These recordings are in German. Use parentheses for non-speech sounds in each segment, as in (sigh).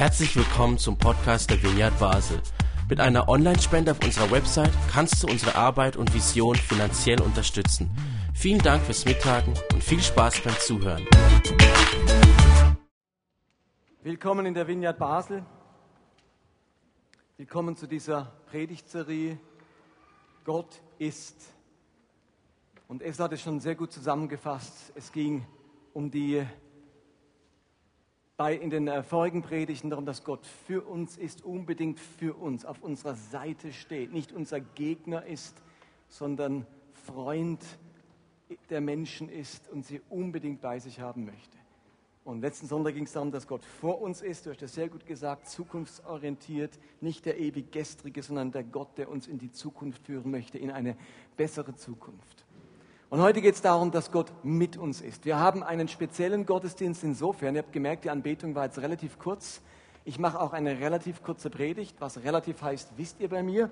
Herzlich willkommen zum Podcast der Vineyard Basel. Mit einer Online-Spende auf unserer Website kannst du unsere Arbeit und Vision finanziell unterstützen. Vielen Dank fürs Mittagen und viel Spaß beim Zuhören. Willkommen in der Vineyard Basel. Willkommen zu dieser Predigtserie Gott ist. Und es hat es schon sehr gut zusammengefasst. Es ging um die bei in den äh, vorigen Predigten darum, dass Gott für uns ist, unbedingt für uns, auf unserer Seite steht, nicht unser Gegner ist, sondern Freund der Menschen ist und sie unbedingt bei sich haben möchte. Und letzten Sonntag ging es darum, dass Gott vor uns ist, du hast das sehr gut gesagt, zukunftsorientiert, nicht der ewig gestrige, sondern der Gott, der uns in die Zukunft führen möchte, in eine bessere Zukunft. Und heute geht es darum, dass Gott mit uns ist. Wir haben einen speziellen Gottesdienst insofern. Ihr habt gemerkt, die Anbetung war jetzt relativ kurz. Ich mache auch eine relativ kurze Predigt. Was relativ heißt, wisst ihr bei mir.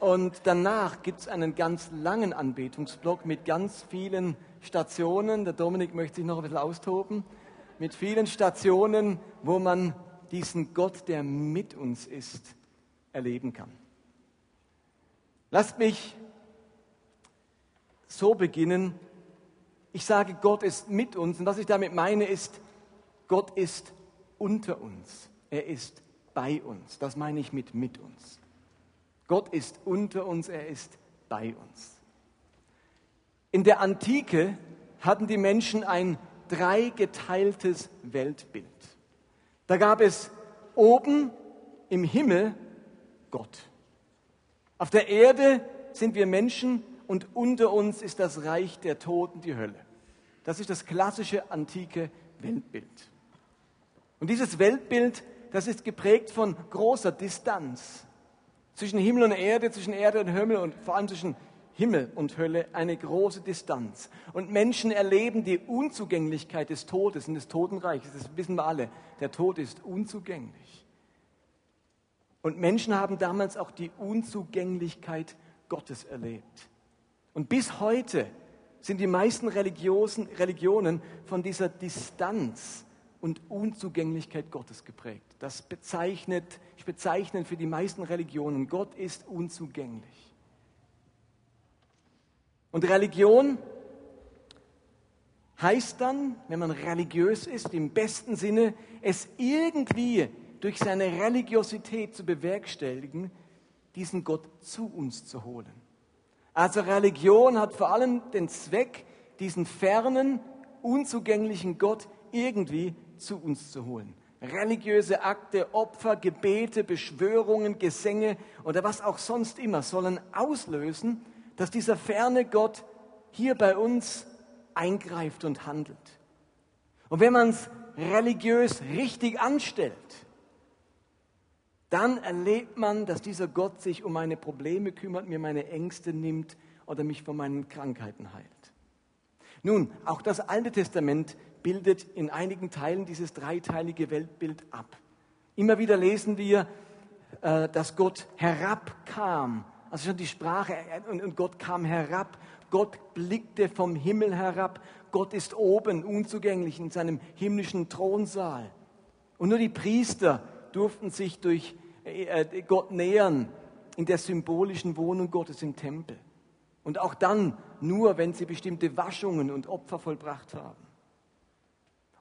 Und danach gibt es einen ganz langen Anbetungsblock mit ganz vielen Stationen. Der Dominik möchte sich noch ein bisschen austoben. Mit vielen Stationen, wo man diesen Gott, der mit uns ist, erleben kann. Lasst mich so beginnen. Ich sage, Gott ist mit uns und was ich damit meine ist, Gott ist unter uns. Er ist bei uns. Das meine ich mit mit uns. Gott ist unter uns, er ist bei uns. In der Antike hatten die Menschen ein dreigeteiltes Weltbild. Da gab es oben im Himmel Gott. Auf der Erde sind wir Menschen und unter uns ist das Reich der Toten, die Hölle. Das ist das klassische antike Weltbild. Und dieses Weltbild, das ist geprägt von großer Distanz zwischen Himmel und Erde, zwischen Erde und Himmel und vor allem zwischen Himmel und Hölle eine große Distanz. Und Menschen erleben die Unzugänglichkeit des Todes und des Totenreiches. Das wissen wir alle. Der Tod ist unzugänglich. Und Menschen haben damals auch die Unzugänglichkeit Gottes erlebt. Und bis heute sind die meisten Religionen von dieser Distanz und Unzugänglichkeit Gottes geprägt. Das bezeichnet, ich bezeichne für die meisten Religionen, Gott ist unzugänglich. Und Religion heißt dann, wenn man religiös ist, im besten Sinne, es irgendwie durch seine Religiosität zu bewerkstelligen, diesen Gott zu uns zu holen. Also Religion hat vor allem den Zweck, diesen fernen, unzugänglichen Gott irgendwie zu uns zu holen. Religiöse Akte, Opfer, Gebete, Beschwörungen, Gesänge oder was auch sonst immer sollen auslösen, dass dieser ferne Gott hier bei uns eingreift und handelt. Und wenn man es religiös richtig anstellt, dann erlebt man, dass dieser Gott sich um meine Probleme kümmert, mir meine Ängste nimmt oder mich von meinen Krankheiten heilt. Nun, auch das Alte Testament bildet in einigen Teilen dieses dreiteilige Weltbild ab. Immer wieder lesen wir, äh, dass Gott herabkam. Also schon die Sprache, und Gott kam herab. Gott blickte vom Himmel herab. Gott ist oben, unzugänglich in seinem himmlischen Thronsaal. Und nur die Priester durften sich durch äh, äh, Gott nähern in der symbolischen Wohnung Gottes im Tempel. Und auch dann nur, wenn sie bestimmte Waschungen und Opfer vollbracht haben.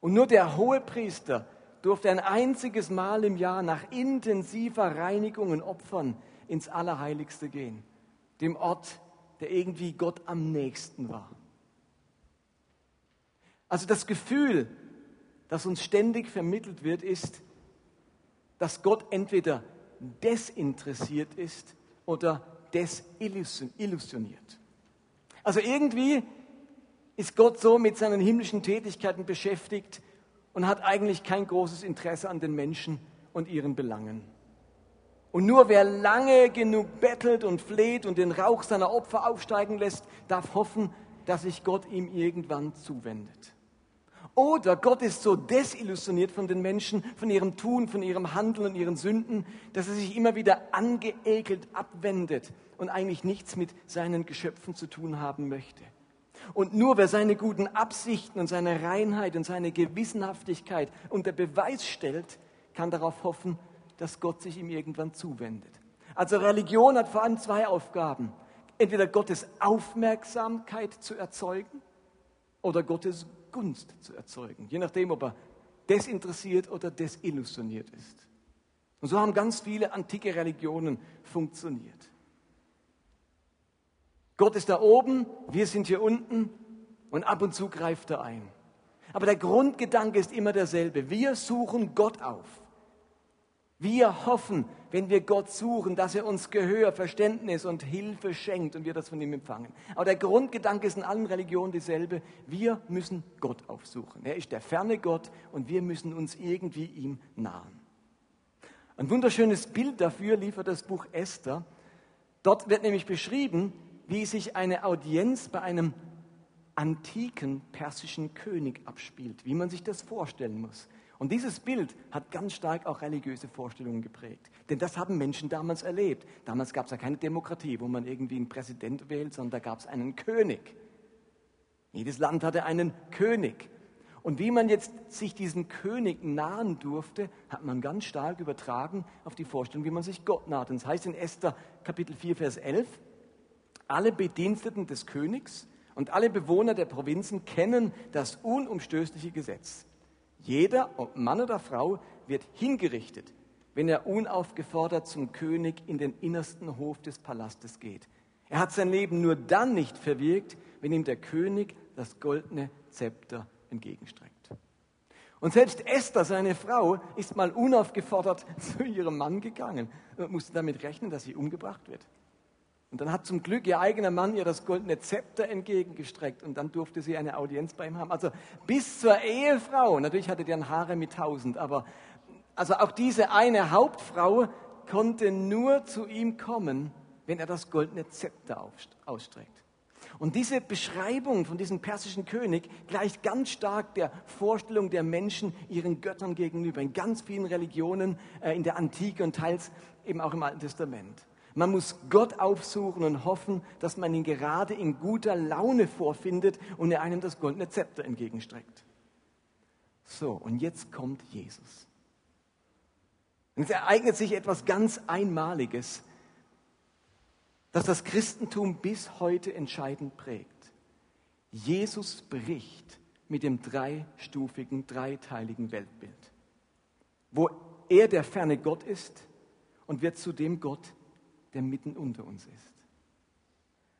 Und nur der Hohepriester durfte ein einziges Mal im Jahr nach intensiver Reinigung und Opfern ins Allerheiligste gehen, dem Ort, der irgendwie Gott am nächsten war. Also das Gefühl, das uns ständig vermittelt wird, ist, dass Gott entweder desinteressiert ist oder desillusioniert. Also irgendwie ist Gott so mit seinen himmlischen Tätigkeiten beschäftigt und hat eigentlich kein großes Interesse an den Menschen und ihren Belangen. Und nur wer lange genug bettelt und fleht und den Rauch seiner Opfer aufsteigen lässt, darf hoffen, dass sich Gott ihm irgendwann zuwendet. Oder Gott ist so desillusioniert von den Menschen, von ihrem Tun, von ihrem Handeln und ihren Sünden, dass er sich immer wieder angeekelt abwendet und eigentlich nichts mit seinen Geschöpfen zu tun haben möchte. Und nur wer seine guten Absichten und seine Reinheit und seine Gewissenhaftigkeit unter Beweis stellt, kann darauf hoffen, dass Gott sich ihm irgendwann zuwendet. Also Religion hat vor allem zwei Aufgaben. Entweder Gottes Aufmerksamkeit zu erzeugen oder Gottes Gunst zu erzeugen, je nachdem, ob er desinteressiert oder desillusioniert ist. Und so haben ganz viele antike Religionen funktioniert. Gott ist da oben, wir sind hier unten und ab und zu greift er ein. Aber der Grundgedanke ist immer derselbe. Wir suchen Gott auf. Wir hoffen, wenn wir Gott suchen, dass er uns Gehör, Verständnis und Hilfe schenkt und wir das von ihm empfangen. Aber der Grundgedanke ist in allen Religionen dieselbe. Wir müssen Gott aufsuchen. Er ist der ferne Gott und wir müssen uns irgendwie ihm nahen. Ein wunderschönes Bild dafür liefert das Buch Esther. Dort wird nämlich beschrieben, wie sich eine Audienz bei einem antiken persischen König abspielt, wie man sich das vorstellen muss. Und dieses Bild hat ganz stark auch religiöse Vorstellungen geprägt. Denn das haben Menschen damals erlebt. Damals gab es ja keine Demokratie, wo man irgendwie einen Präsident wählt, sondern da gab es einen König. Jedes Land hatte einen König. Und wie man jetzt sich diesem König nahen durfte, hat man ganz stark übertragen auf die Vorstellung, wie man sich Gott naht. Und das heißt in Esther Kapitel 4, Vers 11, alle Bediensteten des Königs und alle Bewohner der Provinzen kennen das unumstößliche Gesetz. Jeder, ob Mann oder Frau, wird hingerichtet, wenn er unaufgefordert zum König in den innersten Hof des Palastes geht. Er hat sein Leben nur dann nicht verwirkt, wenn ihm der König das goldene Zepter entgegenstreckt. Und selbst Esther, seine Frau, ist mal unaufgefordert (laughs) zu ihrem Mann gegangen und musste damit rechnen, dass sie umgebracht wird. Und dann hat zum Glück ihr eigener Mann ihr das goldene Zepter entgegengestreckt und dann durfte sie eine Audienz bei ihm haben. Also bis zur Ehefrau, natürlich hatte die ein Haare mit tausend, aber also auch diese eine Hauptfrau konnte nur zu ihm kommen, wenn er das goldene Zepter ausstreckt. Und diese Beschreibung von diesem persischen König gleicht ganz stark der Vorstellung der Menschen ihren Göttern gegenüber in ganz vielen Religionen äh, in der Antike und teils eben auch im Alten Testament. Man muss Gott aufsuchen und hoffen, dass man ihn gerade in guter Laune vorfindet und er einem das goldene Zepter entgegenstreckt. So, und jetzt kommt Jesus. Und es ereignet sich etwas ganz Einmaliges, das das Christentum bis heute entscheidend prägt. Jesus bricht mit dem dreistufigen, dreiteiligen Weltbild, wo er der ferne Gott ist und wird zu dem Gott, der mitten unter uns ist.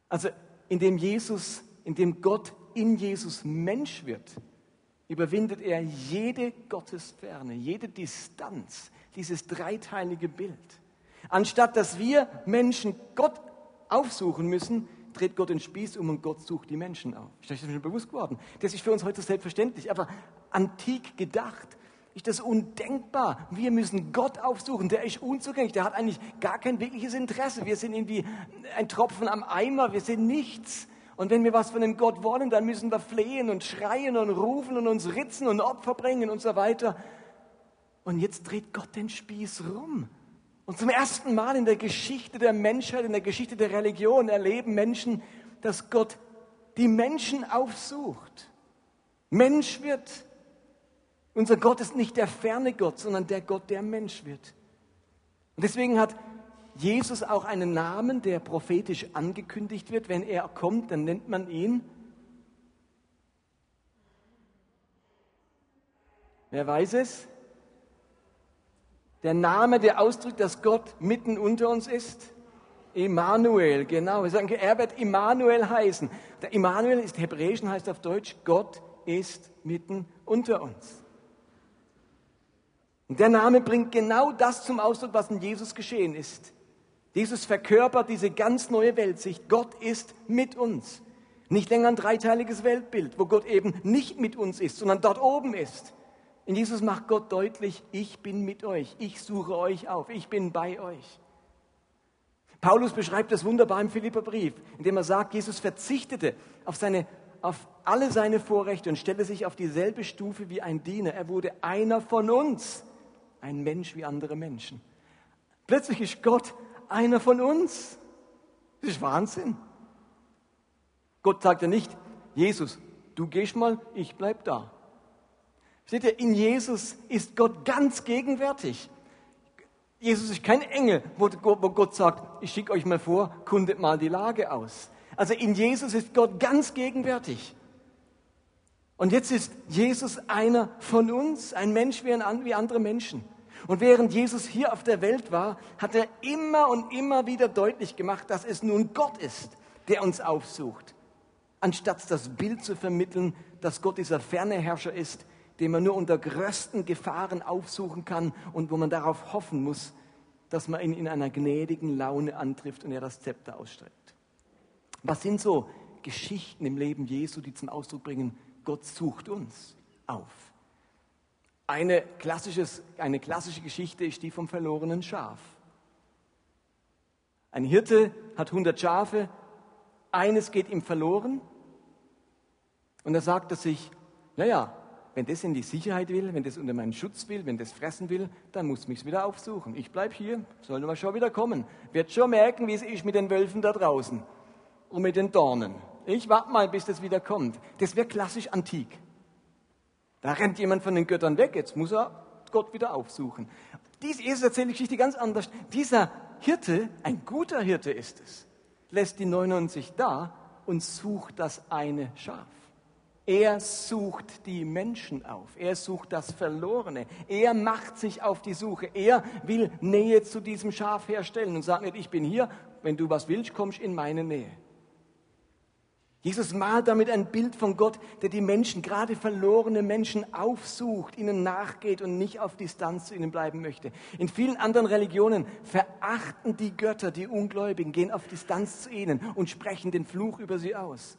Also indem Jesus, indem Gott in Jesus Mensch wird, überwindet er jede Gottesferne, jede Distanz, dieses dreiteilige Bild. Anstatt dass wir Menschen Gott aufsuchen müssen, dreht Gott den Spieß um und Gott sucht die Menschen auf. Ist euch das schon bewusst geworden? Das ist für uns heute selbstverständlich, aber antik gedacht ist das undenkbar. Wir müssen Gott aufsuchen. Der ist unzugänglich. Der hat eigentlich gar kein wirkliches Interesse. Wir sind irgendwie ein Tropfen am Eimer. Wir sind nichts. Und wenn wir was von dem Gott wollen, dann müssen wir flehen und schreien und rufen und uns ritzen und Opfer bringen und so weiter. Und jetzt dreht Gott den Spieß rum. Und zum ersten Mal in der Geschichte der Menschheit, in der Geschichte der Religion erleben Menschen, dass Gott die Menschen aufsucht. Mensch wird unser Gott ist nicht der ferne Gott, sondern der Gott, der Mensch wird. Und deswegen hat Jesus auch einen Namen, der prophetisch angekündigt wird. Wenn er kommt, dann nennt man ihn. Wer weiß es? Der Name, der ausdrückt, dass Gott mitten unter uns ist. Immanuel, genau. Wir sagen, er wird Immanuel heißen. Der Immanuel ist hebräisch und heißt auf Deutsch, Gott ist mitten unter uns. Und der Name bringt genau das zum Ausdruck, was in Jesus geschehen ist. Jesus verkörpert diese ganz neue Weltsicht. Gott ist mit uns. Nicht länger ein dreiteiliges Weltbild, wo Gott eben nicht mit uns ist, sondern dort oben ist. In Jesus macht Gott deutlich, ich bin mit euch, ich suche euch auf, ich bin bei euch. Paulus beschreibt das wunderbar im Philipperbrief, indem er sagt, Jesus verzichtete auf, seine, auf alle seine Vorrechte und stellte sich auf dieselbe Stufe wie ein Diener. Er wurde einer von uns ein Mensch wie andere Menschen. Plötzlich ist Gott einer von uns. Das ist Wahnsinn. Gott sagt ja nicht, Jesus, du gehst mal, ich bleib da. Seht ihr, in Jesus ist Gott ganz gegenwärtig. Jesus ist kein Engel, wo Gott sagt, ich schicke euch mal vor, kundet mal die Lage aus. Also in Jesus ist Gott ganz gegenwärtig. Und jetzt ist Jesus einer von uns, ein Mensch wie, ein, wie andere Menschen. Und während Jesus hier auf der Welt war, hat er immer und immer wieder deutlich gemacht, dass es nun Gott ist, der uns aufsucht. Anstatt das Bild zu vermitteln, dass Gott dieser ferne Herrscher ist, den man nur unter größten Gefahren aufsuchen kann und wo man darauf hoffen muss, dass man ihn in einer gnädigen Laune antrifft und er das Zepter ausstreckt. Was sind so Geschichten im Leben Jesu, die zum Ausdruck bringen, Gott sucht uns auf? Eine, eine klassische Geschichte ist die vom verlorenen Schaf. Ein Hirte hat 100 Schafe, eines geht ihm verloren und er sagt er sich, naja, wenn das in die Sicherheit will, wenn das unter meinen Schutz will, wenn das fressen will, dann muss mich wieder aufsuchen. Ich bleibe hier, soll aber schon wieder kommen. Wird schon merken, wie es ist mit den Wölfen da draußen und mit den Dornen. Ich warte mal, bis das wieder kommt. Das wäre klassisch antik. Da rennt jemand von den Göttern weg, jetzt muss er Gott wieder aufsuchen. Dies ist erzählt die Geschichte ganz anders. Dieser Hirte, ein guter Hirte ist es, lässt die 99 da und sucht das eine Schaf. Er sucht die Menschen auf. Er sucht das Verlorene. Er macht sich auf die Suche. Er will Nähe zu diesem Schaf herstellen und sagt nicht, ich bin hier, wenn du was willst, kommst in meine Nähe. Jesus malt damit ein Bild von Gott, der die Menschen, gerade verlorene Menschen, aufsucht, ihnen nachgeht und nicht auf Distanz zu ihnen bleiben möchte. In vielen anderen Religionen verachten die Götter die Ungläubigen, gehen auf Distanz zu ihnen und sprechen den Fluch über sie aus.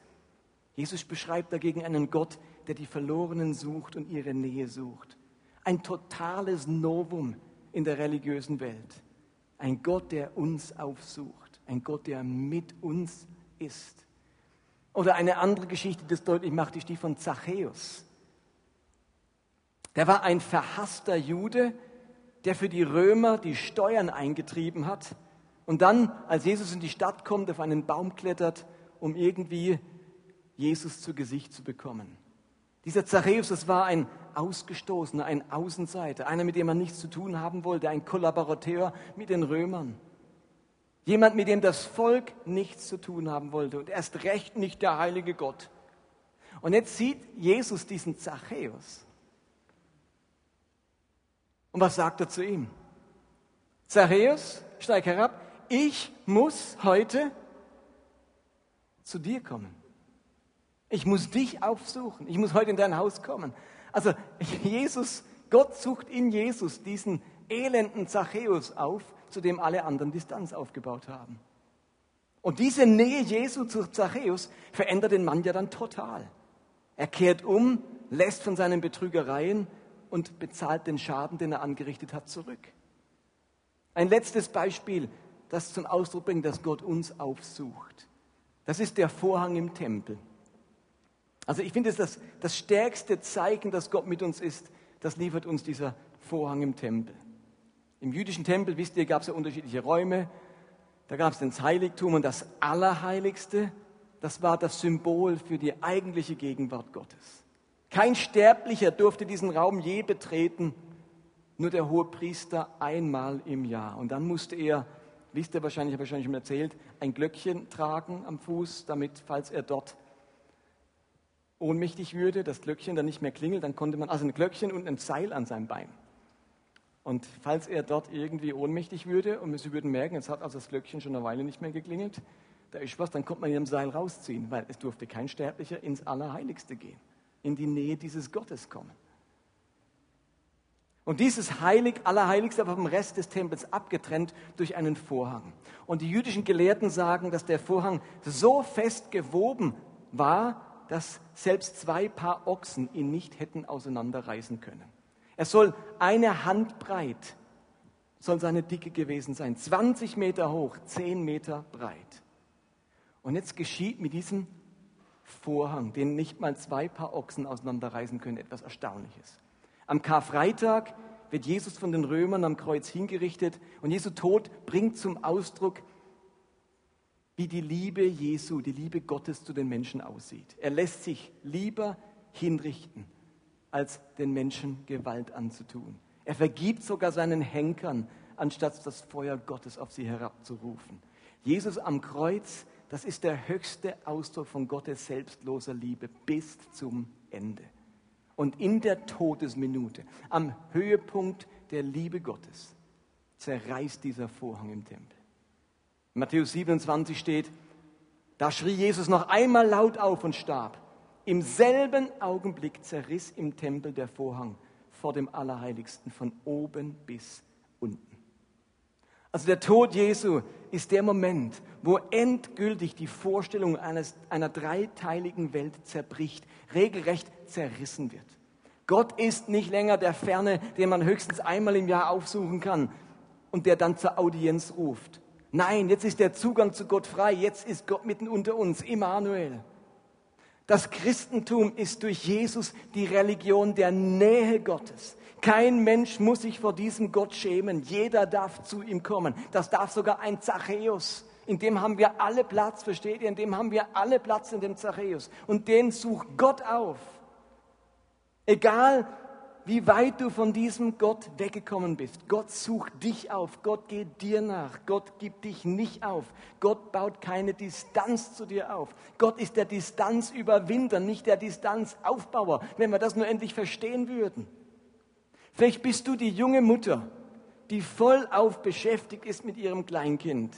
Jesus beschreibt dagegen einen Gott, der die Verlorenen sucht und ihre Nähe sucht. Ein totales Novum in der religiösen Welt. Ein Gott, der uns aufsucht. Ein Gott, der mit uns ist. Oder eine andere Geschichte, die das deutlich macht, ist die von Zachäus. Der war ein verhasster Jude, der für die Römer die Steuern eingetrieben hat und dann, als Jesus in die Stadt kommt, auf einen Baum klettert, um irgendwie Jesus zu Gesicht zu bekommen. Dieser Zachäus, das war ein Ausgestoßener, ein Außenseiter, einer, mit dem man nichts zu tun haben wollte, ein Kollaborateur mit den Römern. Jemand, mit dem das Volk nichts zu tun haben wollte und erst recht nicht der heilige Gott. Und jetzt sieht Jesus diesen Zachäus. Und was sagt er zu ihm? Zachäus, steig herab, ich muss heute zu dir kommen. Ich muss dich aufsuchen. Ich muss heute in dein Haus kommen. Also (laughs) Jesus, Gott sucht in Jesus diesen elenden Zachäus auf, zu dem alle anderen Distanz aufgebaut haben. Und diese Nähe Jesu zu Zachäus verändert den Mann ja dann total. Er kehrt um, lässt von seinen Betrügereien und bezahlt den Schaden, den er angerichtet hat, zurück. Ein letztes Beispiel, das zum Ausdruck bringt, dass Gott uns aufsucht. Das ist der Vorhang im Tempel. Also ich finde, das, das stärkste Zeichen, dass Gott mit uns ist, das liefert uns dieser Vorhang im Tempel. Im jüdischen Tempel, wisst ihr, gab es ja unterschiedliche Räume. Da gab es das Heiligtum und das Allerheiligste, das war das Symbol für die eigentliche Gegenwart Gottes. Kein Sterblicher durfte diesen Raum je betreten, nur der hohe Priester einmal im Jahr. Und dann musste er, wisst ihr wahrscheinlich, habe ich wahrscheinlich schon erzählt, ein Glöckchen tragen am Fuß, damit, falls er dort ohnmächtig würde, das Glöckchen dann nicht mehr klingelt, dann konnte man, also ein Glöckchen und ein Seil an seinem Bein. Und falls er dort irgendwie ohnmächtig würde und Sie würden merken, jetzt hat also das Glöckchen schon eine Weile nicht mehr geklingelt, da ist was, dann konnte man ihn am Seil rausziehen, weil es durfte kein Sterblicher ins Allerheiligste gehen, in die Nähe dieses Gottes kommen. Und dieses Heilig, Allerheiligste aber vom Rest des Tempels abgetrennt durch einen Vorhang. Und die jüdischen Gelehrten sagen, dass der Vorhang so fest gewoben war, dass selbst zwei Paar Ochsen ihn nicht hätten auseinanderreißen können. Er soll eine Hand breit, soll seine Dicke gewesen sein, 20 Meter hoch, 10 Meter breit. Und jetzt geschieht mit diesem Vorhang, den nicht mal zwei Paar Ochsen auseinanderreißen können, etwas Erstaunliches. Am Karfreitag wird Jesus von den Römern am Kreuz hingerichtet und Jesu Tod bringt zum Ausdruck, wie die Liebe Jesu, die Liebe Gottes zu den Menschen aussieht. Er lässt sich lieber hinrichten, als den Menschen Gewalt anzutun. Er vergibt sogar seinen Henkern, anstatt das Feuer Gottes auf sie herabzurufen. Jesus am Kreuz, das ist der höchste Ausdruck von Gottes selbstloser Liebe bis zum Ende. Und in der Todesminute, am Höhepunkt der Liebe Gottes, zerreißt dieser Vorhang im Tempel. In Matthäus 27 steht, da schrie Jesus noch einmal laut auf und starb. Im selben Augenblick zerriss im Tempel der Vorhang vor dem Allerheiligsten von oben bis unten. Also der Tod Jesu ist der Moment, wo endgültig die Vorstellung eines, einer dreiteiligen Welt zerbricht, regelrecht zerrissen wird. Gott ist nicht länger der Ferne, den man höchstens einmal im Jahr aufsuchen kann und der dann zur Audienz ruft. Nein, jetzt ist der Zugang zu Gott frei, jetzt ist Gott mitten unter uns, Immanuel. Das Christentum ist durch Jesus die Religion der Nähe Gottes. Kein Mensch muss sich vor diesem Gott schämen. Jeder darf zu ihm kommen. Das darf sogar ein Zachäus. In dem haben wir alle Platz, versteht ihr? In dem haben wir alle Platz in dem Zachäus. Und den sucht Gott auf. Egal, wie weit du von diesem Gott weggekommen bist. Gott sucht dich auf. Gott geht dir nach. Gott gibt dich nicht auf. Gott baut keine Distanz zu dir auf. Gott ist der Distanzüberwinder, nicht der Distanzaufbauer. Wenn wir das nur endlich verstehen würden. Vielleicht bist du die junge Mutter, die vollauf beschäftigt ist mit ihrem Kleinkind,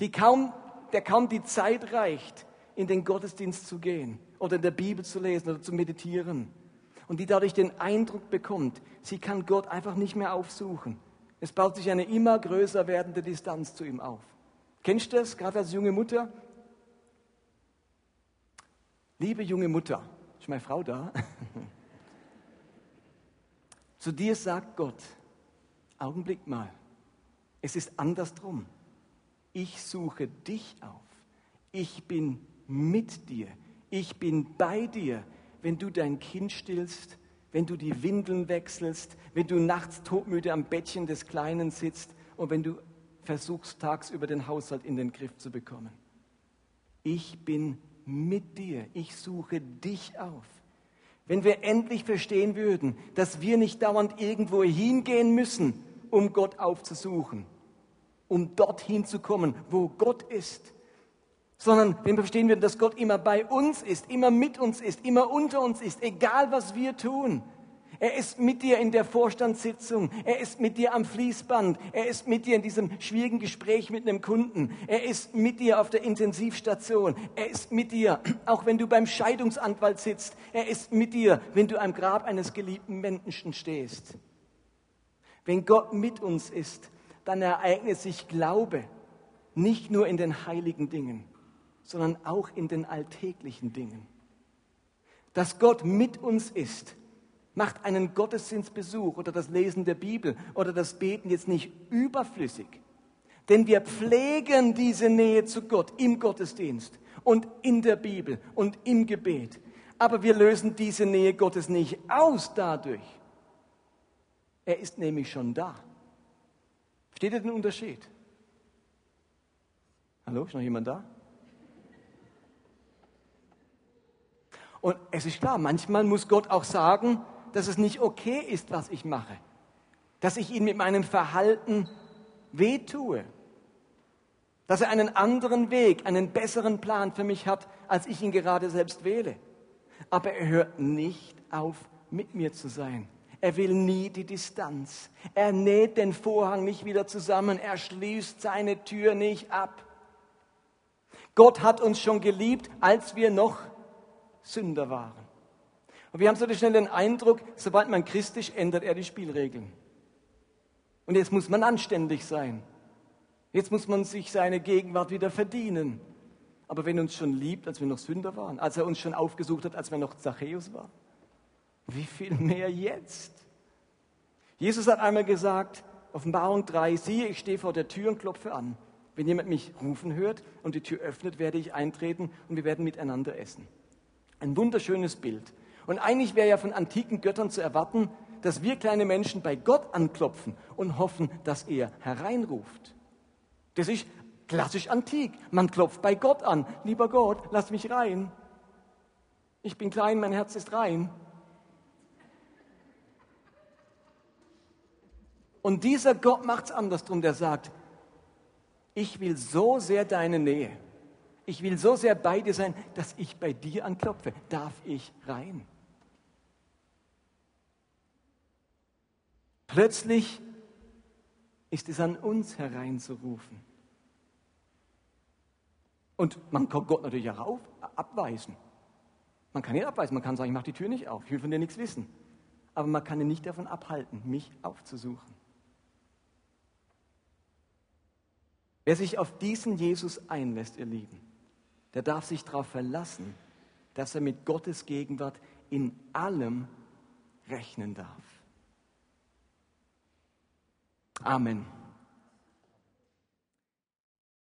die kaum, der kaum die Zeit reicht, in den Gottesdienst zu gehen oder in der Bibel zu lesen oder zu meditieren und die dadurch den Eindruck bekommt, sie kann Gott einfach nicht mehr aufsuchen. Es baut sich eine immer größer werdende Distanz zu ihm auf. Kennst du das, gerade als junge Mutter? Liebe junge Mutter, ist meine Frau da? (laughs) zu dir sagt Gott, Augenblick mal, es ist andersrum. Ich suche dich auf. Ich bin mit dir. Ich bin bei dir wenn du dein Kind stillst, wenn du die Windeln wechselst, wenn du nachts todmüde am Bettchen des Kleinen sitzt und wenn du versuchst, tagsüber den Haushalt in den Griff zu bekommen. Ich bin mit dir. Ich suche dich auf. Wenn wir endlich verstehen würden, dass wir nicht dauernd irgendwo hingehen müssen, um Gott aufzusuchen, um dorthin zu kommen, wo Gott ist, sondern wir verstehen würden, dass Gott immer bei uns ist, immer mit uns ist, immer unter uns ist, egal was wir tun. Er ist mit dir in der Vorstandssitzung. Er ist mit dir am Fließband. Er ist mit dir in diesem schwierigen Gespräch mit einem Kunden. Er ist mit dir auf der Intensivstation. Er ist mit dir, (clears throat) auch wenn du beim Scheidungsanwalt sitzt. Er ist mit dir, wenn du am Grab eines geliebten Menschen stehst. Wenn Gott mit uns ist, dann ereignet sich Glaube nicht nur in den heiligen Dingen, sondern auch in den alltäglichen Dingen. Dass Gott mit uns ist, macht einen Gottesdienstbesuch oder das Lesen der Bibel oder das Beten jetzt nicht überflüssig. Denn wir pflegen diese Nähe zu Gott im Gottesdienst und in der Bibel und im Gebet. Aber wir lösen diese Nähe Gottes nicht aus dadurch. Er ist nämlich schon da. Versteht ihr den Unterschied? Hallo, ist noch jemand da? Und es ist klar, manchmal muss Gott auch sagen, dass es nicht okay ist, was ich mache. Dass ich ihn mit meinem Verhalten wehtue. Dass er einen anderen Weg, einen besseren Plan für mich hat, als ich ihn gerade selbst wähle. Aber er hört nicht auf, mit mir zu sein. Er will nie die Distanz. Er näht den Vorhang nicht wieder zusammen. Er schließt seine Tür nicht ab. Gott hat uns schon geliebt, als wir noch Sünder waren. Und wir haben so schnell den Eindruck, sobald man christlich, ändert er die Spielregeln. Und jetzt muss man anständig sein. Jetzt muss man sich seine Gegenwart wieder verdienen. Aber wenn er uns schon liebt, als wir noch Sünder waren, als er uns schon aufgesucht hat, als wir noch Zachäus waren, wie viel mehr jetzt? Jesus hat einmal gesagt, Offenbarung 3, siehe, ich stehe vor der Tür und klopfe an. Wenn jemand mich rufen hört und die Tür öffnet, werde ich eintreten und wir werden miteinander essen. Ein wunderschönes Bild. Und eigentlich wäre ja von antiken Göttern zu erwarten, dass wir kleine Menschen bei Gott anklopfen und hoffen, dass er hereinruft. Das ist klassisch antik. Man klopft bei Gott an. Lieber Gott, lass mich rein. Ich bin klein, mein Herz ist rein. Und dieser Gott macht es andersrum, der sagt, ich will so sehr deine Nähe, ich will so sehr bei dir sein, dass ich bei dir anklopfe. Darf ich rein? Plötzlich ist es an uns hereinzurufen. Und man kann Gott natürlich auch abweisen. Man kann ihn abweisen, man kann sagen, ich mache die Tür nicht auf, ich will von dir nichts wissen. Aber man kann ihn nicht davon abhalten, mich aufzusuchen. Wer sich auf diesen Jesus einlässt, ihr Lieben, der darf sich darauf verlassen, dass er mit Gottes Gegenwart in allem rechnen darf. Amen.